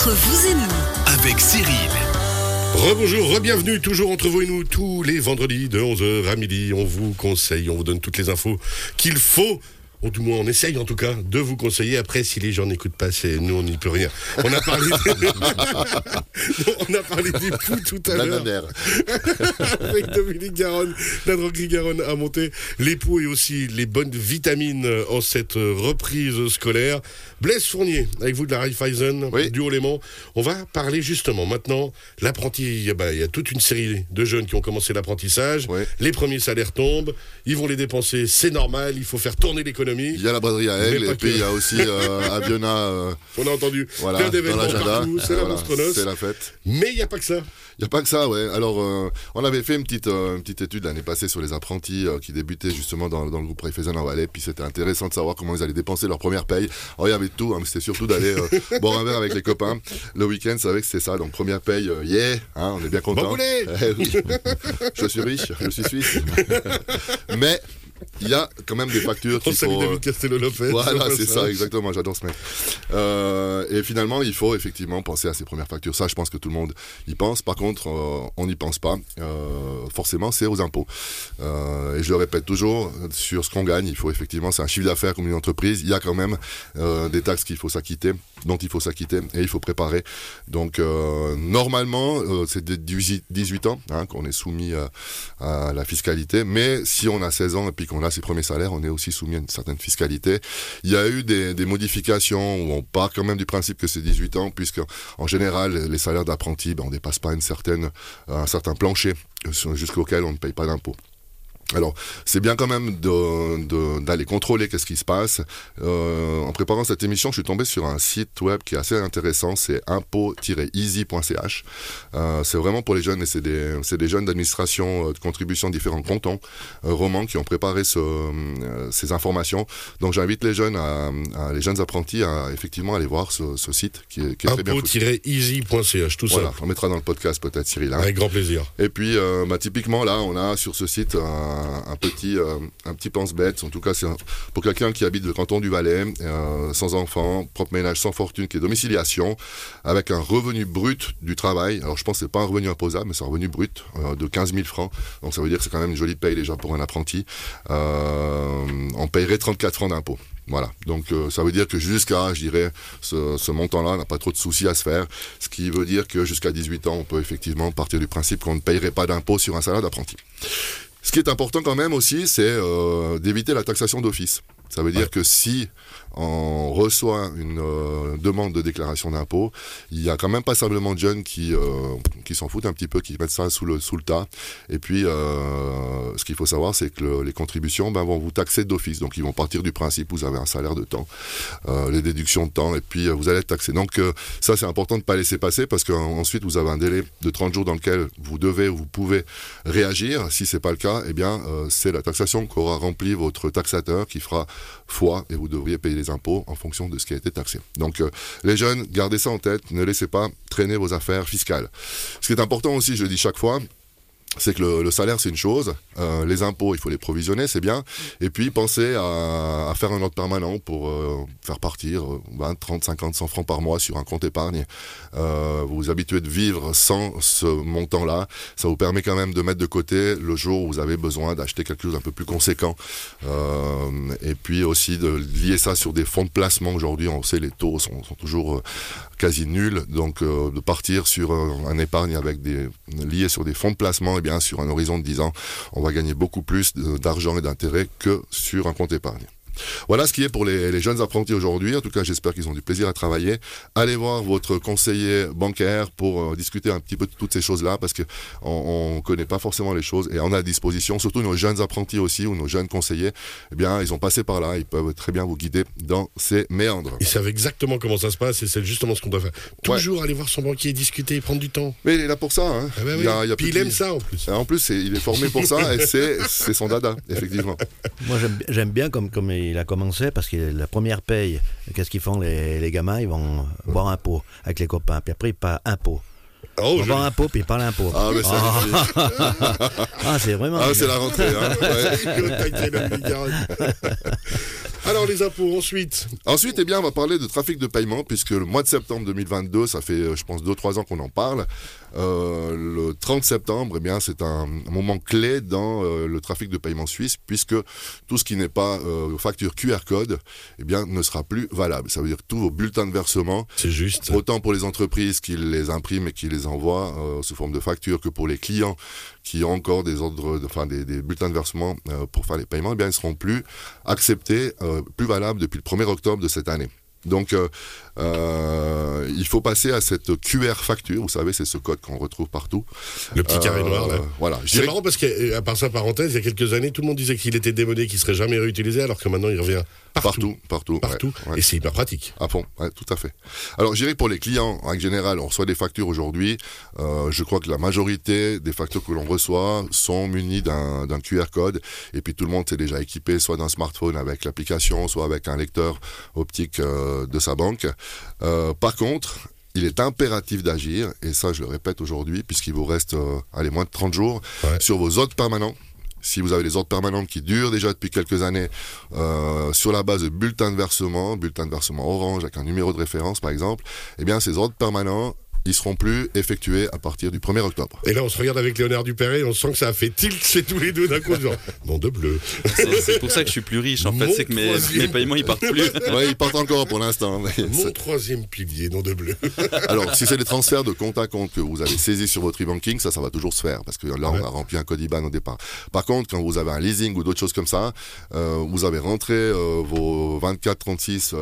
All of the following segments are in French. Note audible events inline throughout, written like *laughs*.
Entre vous et nous, avec Cyril. Rebonjour, re-bienvenue, toujours entre vous et nous, tous les vendredis de 11h à midi. On vous conseille, on vous donne toutes les infos qu'il faut ou du moins on essaye en tout cas de vous conseiller. Après, si les gens n'écoutent pas, c'est nous on n'y peut rien. On a parlé, *laughs* on a parlé des poux tout à La l'heure *laughs* avec Dominique Garonne, la droguerie Garonne a monté les poux et aussi les bonnes vitamines en cette reprise scolaire. Blaise Fournier, avec vous de la Raiffeisen, Oui. du Haut-Léman. On va parler justement maintenant l'apprenti. Il y a- bah, il y a toute une série de jeunes qui ont commencé l'apprentissage. Oui. Les premiers salaires tombent. Ils vont les dépenser. C'est normal. Il faut faire tourner l'économie. Il y a la braderie à Aigle et puis il y a aussi euh, à Viona, euh, On a entendu voilà, dans l'agenda. C'est la Voilà. C'est la fête. Mais il n'y a pas que ça. Il n'y a pas que ça, ouais. Alors, euh, on avait fait une petite, euh, une petite étude l'année passée sur les apprentis qui débutaient justement dans, dans le groupe Raiffeisen en Valais. Puis c'était intéressant de savoir comment ils allaient dépenser leur première paye. Alors, il y avait tout, hein, c'était surtout d'aller boire un verre avec les copains. Le week-end, c'est vrai que c'était ça. Donc, première paye, yeah, hein, on est bien content. Bon *laughs* Eh oui. je suis riche, je suis suisse. *laughs* mais il y a quand même des factures *laughs* On qu'il salue faut. euh, David Castello-Lopez. Voilà, c'est ça, *laughs* exactement, j'adore ce mec. Euh, et finalement, il faut effectivement penser à ces premières factures. Ça, je pense que tout le monde y pense. Par contre, euh, on n'y pense pas. Euh, forcément, c'est aux impôts. Euh, et je le répète toujours, sur ce qu'on gagne, il faut effectivement, c'est un chiffre d'affaires comme une entreprise. Il y a quand même euh, des taxes qu'il faut s'acquitter, dont il faut s'acquitter, et il faut préparer. Donc, euh, normalement, euh, c'est dès 18 18 ans hein, qu'on est soumis à, à la fiscalité. Mais si on a 16 ans et puis qu'on a ses premiers salaires, on est aussi soumis à une certaine fiscalité. Il y a eu des, modifications où on part quand même du principe que c'est 18 ans, puisque en général, les salaires d'apprentis, ben, on dépasse pas une certaine, un certain plancher euh, jusqu'auquel on ne paye pas d'impôt. Alors, c'est bien quand même d'aller contrôler qu'est-ce qui se passe. Euh, en préparant cette émission, je suis tombé sur un site web qui est assez intéressant, c'est impôt-easy.ch. Euh, c'est vraiment pour les jeunes et c'est des, des jeunes d'administration euh, de contribution différents cantons, euh, romans, qui ont préparé ce, euh, ces informations. Donc, j'invite les jeunes, à, à- les jeunes apprentis à effectivement aller voir ce, ce site qui est, qui est très bien. Impôt-easy.ch, tout Voilà, ça. on mettra dans le podcast peut-être Cyril. hein. Avec grand plaisir. Et puis, euh, bah, typiquement, là, on a sur ce site un, un petit, euh, un petit pense-bête. En tout cas, c'est pour quelqu'un qui habite le canton du Valais, euh, sans enfant, propre ménage, sans fortune, qui est domiciliation, avec un revenu brut du travail. Alors, je pense que c'est pas un revenu imposable, mais c'est un revenu brut euh, de 15 000 francs. Donc, ça veut dire que c'est quand même une jolie paye déjà pour un apprenti. On paierait 34 francs d'impôt. Voilà, donc ça veut dire que jusqu'à, je dirais, ce, montant-là, on n'a pas trop de soucis à se faire, ce qui veut dire que jusqu'à 18 ans, on peut effectivement partir du principe qu'on ne payerait pas d'impôt sur un salaire d'apprenti. Ce qui est important quand même aussi, c'est euh, d'éviter la taxation d'office. Ça veut dire que si on reçoit une euh, demande de déclaration d'impôt, il y a quand même passablement de jeunes qui, euh, qui s'en foutent un petit peu, qui mettent ça sous le, sous le tas. Et puis, euh, ce qu'il faut savoir, c'est que le- les contributions ben, vont vous taxer d'office. Donc, ils vont partir du principe, vous avez un salaire de temps, les déductions de temps, et puis vous allez être taxé. Donc, ça, c'est important de ne pas laisser passer parce qu'ensuite, vous avez un délai de 30 jours dans lequel vous devez ou vous pouvez réagir. Si c'est pas le cas, eh bien, c'est la taxation qu'aura rempli votre taxateur qui fera foi et vous devriez payer impôts en fonction de ce qui a été taxé. Donc, euh, les jeunes, gardez ça en tête, ne laissez pas traîner vos affaires fiscales. Ce qui est important aussi, je le dis chaque fois, c'est que le, le salaire, c'est une chose. Euh, les impôts, il faut les provisionner, c'est bien. Et puis, pensez à, à faire un ordre permanent pour euh, faire partir euh, 20, 30, 50, 100 francs par mois sur un compte épargne. Euh, vous vous habituez de vivre sans ce montant-là. Ça vous permet quand même de mettre de côté le jour où vous avez besoin d'acheter quelque chose d'un peu plus conséquent. Euh, et puis aussi de lier ça sur des fonds de placement. Aujourd'hui, on sait, les taux sont, sont toujours euh, quasi nuls. Donc, euh, de partir sur un épargne avec des lié sur des fonds de placement, et bien sur un horizon de 10 ans, on va gagner beaucoup plus d'argent et d'intérêt que sur un compte épargne. Voilà ce qui est pour les, les jeunes apprentis aujourd'hui. En tout cas, j'espère qu'ils ont du plaisir à travailler. Allez voir votre conseiller bancaire pour euh, discuter un petit peu de toutes ces choses-là parce que on, on connaît pas forcément les choses et on a à disposition, surtout nos jeunes apprentis aussi ou nos jeunes conseillers. Eh bien, ils ont passé par là. Ils peuvent très bien vous guider dans ces méandres. Ils savent exactement comment ça se passe et c'est justement ce qu'on doit faire. Toujours aller voir son banquier, discuter et prendre du temps. Mais il est là pour ça. Hein. Ah bah oui. Il y a- il y a Puis il de- aime ça en plus. En plus, il est formé pour ça et c'est son dada, effectivement. Moi, j'aime- j'aime bien comme, comme il a commencé, parce que la première paye, qu'est-ce qu'ils font les, les gamins Ils vont boire un pot avec les copains, puis après ils parlent un pot. Oh, Ils je- boivent un pot, puis ils parlent un pot. Ah, mais c'est magnifique. *laughs* Ah, c'est vraiment. Ah, c'est la rentrée. Hein. *laughs* Ouais. *laughs* Alors les impôts ensuite? Ensuite, eh bien, on va parler de trafic de paiement puisque le mois de septembre 2022, ça fait, euh, je pense, 2-3 ans qu'on en parle. Euh, le 30 septembre, eh bien, c'est un moment clé dans euh, le trafic de paiement suisse puisque tout ce qui n'est pas euh, facture QR code, eh bien, ne sera plus valable. Ça veut dire que tous vos bulletins de versement, C'est juste. autant pour les entreprises qui les impriment et qui les envoient euh, sous forme de facture que pour les clients qui ont encore des ordres, de- enfin des, des bulletins de versement euh, pour faire les paiements, eh bien, ils seront plus acceptés, euh, plus valables depuis le 1er octobre de cette année. Donc, euh, euh, il faut passer à cette QR facture. Vous savez, c'est ce code qu'on retrouve partout. Le petit carré Euh, noir là. Voilà. C'est marrant parce qu'à part ça, parenthèse, il y a quelques années, tout le monde disait qu'il était démodé, qu'il serait jamais réutilisé, alors que maintenant il revient partout. partout, partout, ouais, Partout. ouais. Et c'est hyper pratique. À fond, ouais, tout à fait. Alors, que pour les clients, en règle générale, on reçoit des factures aujourd'hui. Euh, je crois que la majorité des factures que l'on reçoit sont munies d'un QR code. Et puis, tout le monde est déjà équipé, soit d'un smartphone avec l'application, soit avec un lecteur optique euh, de sa banque. Euh, par contre, il est impératif d'agir, et ça, je le répète aujourd'hui, puisqu'il vous reste, euh, allez, moins de 30 jours, Ouais. sur vos ordres permanents. Si vous avez des ordres permanents qui durent déjà depuis quelques années, euh, sur la base de bulletins de versement, bulletins de versement orange avec un numéro de référence par exemple, eh bien ces ordres permanents, ils seront plus effectués à partir du 1er octobre. Et là, on se regarde avec Léonard Dupéret, on sent que ça a fait tilt chez tous les deux d'un coup, genre, *laughs* nom de bleu. C'est pour ça que je suis plus riche en fait, Mon c'est que mes, troisième. mes paiements ils partent plus. *laughs* ouais, ils partent encore pour l'instant. Mon troisième pilier, nom de bleu. *laughs* Alors, si c'est des transferts de compte à compte que vous avez saisis sur votre e-banking, ça, ça va toujours se faire parce que là, Ouais. on a rempli un code IBAN au départ. Par contre, quand vous avez un leasing ou d'autres choses comme ça, euh, vous avez rentré euh, vos 24-36 euh,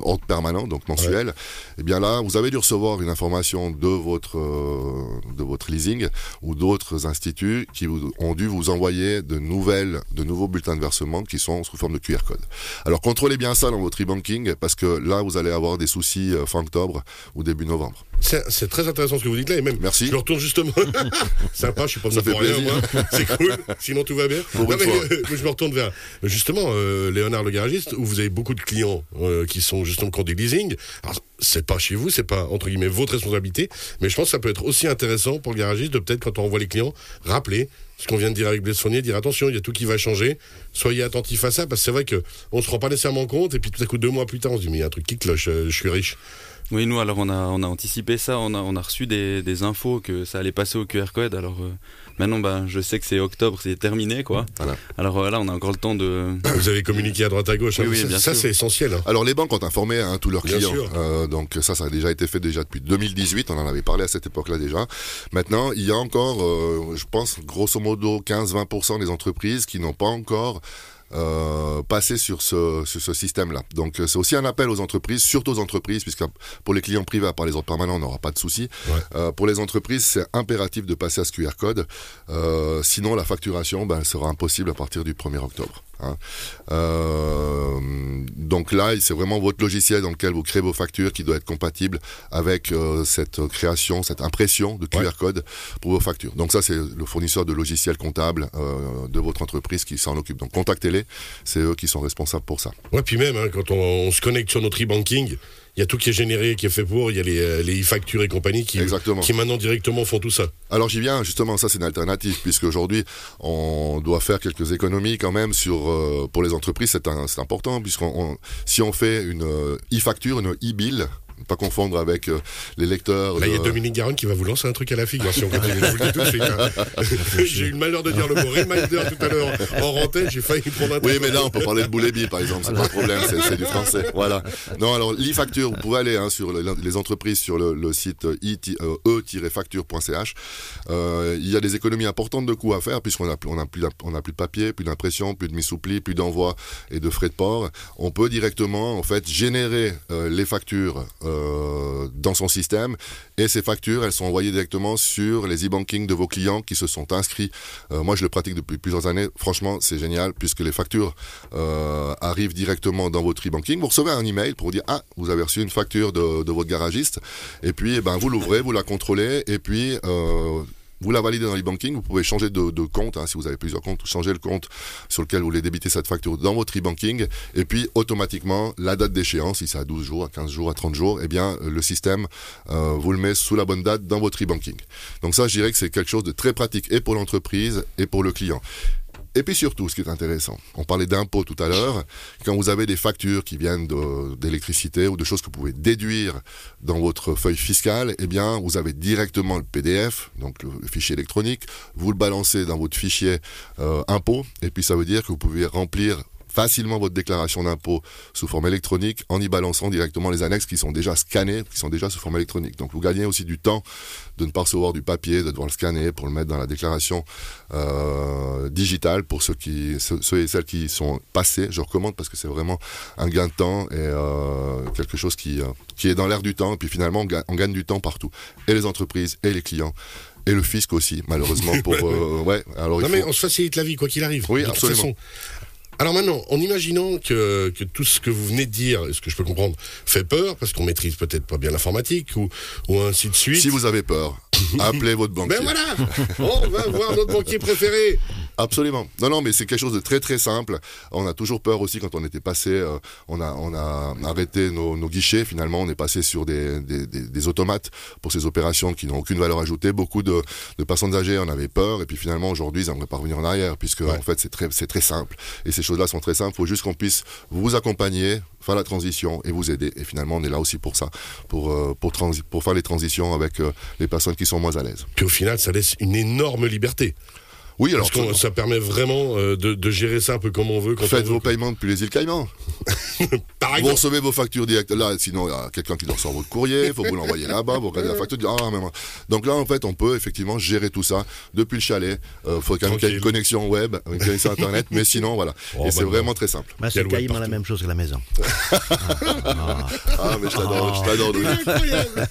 ordres permanents, donc mensuels. Et bien là, vous avez recevoir une information de votre euh, de votre leasing ou d'autres instituts qui ont dû vous envoyer de nouvelles, de nouveaux bulletins de versement qui sont sous forme de QR code. Alors contrôlez bien ça dans votre e-banking parce que là, vous allez avoir des soucis euh, fin octobre ou début novembre. C'est très intéressant ce que vous dites là, et même, Merci. je le retourne justement. *laughs* Sympa, je suis pas Ça venu pour rien. C'est cool, sinon tout va bien. Une mais, euh, je me retourne vers, justement, euh, Léonard le garagiste, où vous avez beaucoup de clients euh, qui sont justement qui ont des leasing. Alors, c'est pas chez vous, c'est pas, entre guillemets, votre responsabilité, mais je pense que ça peut être aussi intéressant pour le garagiste de peut-être, quand on envoie les clients, rappeler ce qu'on vient de dire avec Blaise Fournier, dire attention, il y a tout qui va changer, soyez attentifs à ça, parce que c'est vrai que on se rend pas nécessairement compte, et puis tout à coup, deux mois plus tard, on se dit, mais il y a un truc qui cloche, je suis riche. Oui, nous alors on a, on a anticipé ça, on a, on a reçu des, des infos que ça allait passer au QR code. Alors euh, maintenant, ben, je sais que c'est octobre, c'est terminé quoi. Voilà. Alors euh, là, on a encore le temps de. *coughs* Vous avez communiqué à droite à gauche, Oui, hein, oui, ça, bien ça, sûr. c'est essentiel. hein. Alors les banques ont informé hein, tous leurs Bien clients. sûr. Euh, donc ça, ça a déjà été fait déjà depuis 2018. On en avait parlé à cette époque-là déjà. Maintenant, il y a encore, euh, je pense, grosso modo 15-20% des entreprises qui n'ont pas encore euh, passé sur ce, sur ce système-là. Donc euh, c'est aussi un appel aux entreprises, surtout aux entreprises, puisque pour les clients privés, à part les ordres permanents, on n'aura pas de souci. Ouais. Euh, pour les entreprises, c'est impératif de passer à ce QR code. Euh, sinon, la facturation ben, sera impossible à partir du 1er octobre. Hein. Euh, donc là, c'est vraiment votre logiciel dans lequel vous créez vos factures qui doit être compatible avec euh, cette création, cette impression de QR Ouais. code pour vos factures. Donc ça, c'est le fournisseur de logiciels comptables euh, de votre entreprise qui s'en occupe. Donc contactez-les, c'est eux qui sont responsables pour ça. Ouais, puis même, hein, quand on, on se connecte sur notre e-banking, il y a tout qui est généré, qui est fait pour, il y a les, euh, les e-factures et compagnie qui, Exactement. qui maintenant directement font tout ça. Alors j'y viens, justement, ça c'est une alternative, puisque aujourd'hui on doit faire quelques économies quand même sur euh, pour les entreprises, c'est important, puisqu'on on- si on fait une euh, e-facture, une e-bill, pas confondre avec euh, les lecteurs. Là, il y a Dominique Garonne qui va vous lancer un truc à la figure si on continue. Je vous le dis tout de suite. hein. *laughs* J'ai eu le malheur de dire le mot reminder tout à l'heure en rentrée, j'ai failli prendre un Oui, mais là, on peut parler de boulébi, par exemple, c'est pas un problème, c'est du français. Voilà. Non, alors, l'e-facture, vous pouvez aller hein, sur le- les entreprises sur le, le site euh, e-facture.ch. Euh, il y a des économies importantes de coûts à faire, puisqu'on a, plus- on a, plus, d'im- on a plus de papier, plus d'impression, plus de mise sous pli, plus d'envoi et de frais de port. On peut directement, en fait, générer euh, les factures dans son système, et ces factures, elles sont envoyées directement sur les e-banking de vos clients qui se sont inscrits. Euh, moi, je le pratique depuis plusieurs années. Franchement, c'est génial, puisque les factures euh, arrivent directement dans votre e-banking. Vous recevez un email pour vous dire ah vous avez reçu une facture de, de votre garagiste et puis eh ben vous l'ouvrez, vous la contrôlez et puis euh, vous la validez dans l'e-banking, vous pouvez changer de, de compte, hein, si vous avez plusieurs comptes, changer le compte sur lequel vous voulez débiter cette facture dans votre e-banking, et puis automatiquement, la date d'échéance, si c'est à 12 jours, à 15 jours, à 30 jours, eh bien, le système euh, vous le met sous la bonne date dans votre e-banking. Donc ça, je dirais que c'est quelque chose de très pratique et pour l'entreprise et pour le client. Et puis surtout, ce qui est intéressant, on parlait d'impôts tout à l'heure, quand vous avez des factures qui viennent d'électricité ou de choses que vous pouvez déduire dans votre feuille fiscale, eh bien, vous avez directement le PDF, donc le, fichier électronique, vous le balancez dans votre fichier euh, impôt, et puis ça veut dire que vous pouvez remplir facilement votre déclaration d'impôt sous forme électronique en y balançant directement les annexes qui sont déjà scannés, qui sont déjà sous forme électronique. Donc vous gagnez aussi du temps de ne pas recevoir du papier, de devoir le scanner pour le mettre dans la déclaration euh, digitale pour ceux, qui, ceux, et celles qui sont passés. Je recommande parce que c'est vraiment un gain de temps et euh, quelque chose qui, euh, qui est dans l'air du temps. Et puis finalement, on gagne, on gagne du temps partout. Et les entreprises et les clients et le fisc aussi, malheureusement. *laughs* Pour, euh, ouais, alors non, mais on se facilite la vie, quoi qu'il arrive. Oui, absolument. Alors maintenant, en imaginant que, que, tout ce que vous venez de dire, ce que je peux comprendre, fait peur, parce qu'on maîtrise peut-être pas bien l'informatique, ou, ou ainsi de suite. Si vous avez peur, *laughs* appelez votre banquier. Ben voilà On va voir notre banquier préféré Absolument. Non, non, mais c'est quelque chose de très très simple. On a toujours peur aussi quand on était passé, euh, on, a, on a arrêté nos, nos, guichets, finalement on est passé sur des, des, des, des automates pour ces opérations qui n'ont aucune valeur ajoutée. Beaucoup de, de, personnes âgées en avaient peur et puis finalement aujourd'hui ils n'aimeraient pas revenir en arrière puisque en fait c'est très, c'est très simple. Et ces choses-là sont très simples. Il faut juste qu'on puisse vous accompagner, faire la transition et vous aider. Et finalement on est là aussi pour ça, pour, euh, pour, pour faire les transitions avec euh, les personnes qui sont moins à l'aise. Puis au final ça laisse une énorme liberté. Oui, alors Parce que ça permet vraiment euh, de, de, gérer ça un peu comme on veut. Quand Faites on vos paiements depuis les îles Caïmans. *laughs* Par vous recevez vos factures directes là, sinon il y a quelqu'un qui leur sort votre courrier, il faut vous l'envoyer là-bas, vous regardez la facture, ah, mais donc là en fait on peut effectivement gérer tout ça depuis le chalet. Il euh, faut quand même qu'il y ait une connexion web, une *laughs* connexion internet, mais sinon voilà. Oh, Et c'est vraiment très simple. Bah, c'est Caïman la même chose que la maison. *laughs* ah, ah, mais je t'adore, je t'adore. Incroyable.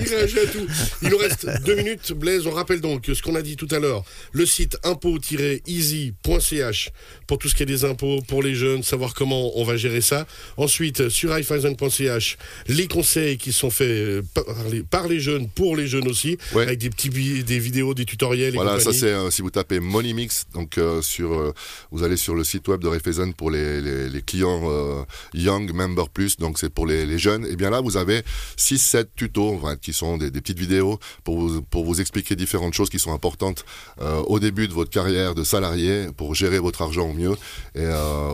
il réagit à tout. Il nous reste deux minutes, Blaise. On rappelle donc ce qu'on a dit tout à l'heure. Le site impôt-easy.ch pour tout ce qui est des impôts pour les jeunes, savoir comment on va gérer ça. Ensuite, sur iPhone.ch, les conseils qui sont faits par les, par les jeunes, pour les jeunes aussi, ouais. avec des petits des vidéos, des tutoriels. Voilà, ça c'est euh, si vous tapez Money donc euh, sur, euh, vous allez sur le site web de Raiffeisen pour les, les, les clients euh, Young Member Plus, donc c'est pour les, les, jeunes. Et bien là, vous avez 6-7 tutos enfin, qui sont des, des, petites vidéos pour vous, pour vous expliquer différentes choses qui sont importantes au début de votre carrière de salarié pour gérer votre argent au mieux et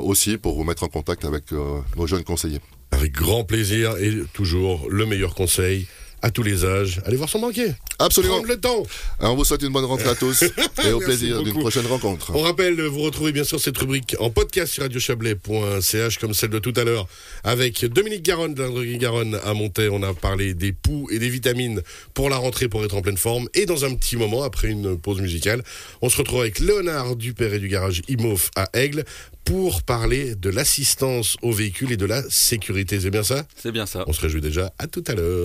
aussi pour vous mettre en contact avec nos jeunes conseillers. Avec grand plaisir et toujours le meilleur conseil à tous les âges. Allez voir son banquier. Absolument. Prendre le temps. Alors on vous souhaite une bonne rentrée à tous *laughs* et au plaisir d'une prochaine rencontre. On rappelle, vous retrouvez bien sûr cette rubrique en podcast sur radiochablais.ch comme celle de tout à l'heure avec Dominique Garonne de la Garonne à Montaix. On a parlé des poux et des vitamines pour la rentrée pour être en pleine forme. Et dans un petit moment, après une pause musicale, on se retrouve avec Léonard Dupère et du garage IMOF à Aigle pour parler de l'assistance aux véhicules et de la sécurité. C'est bien ça? C'est bien ça. On se réjouit déjà. À tout à l'heure.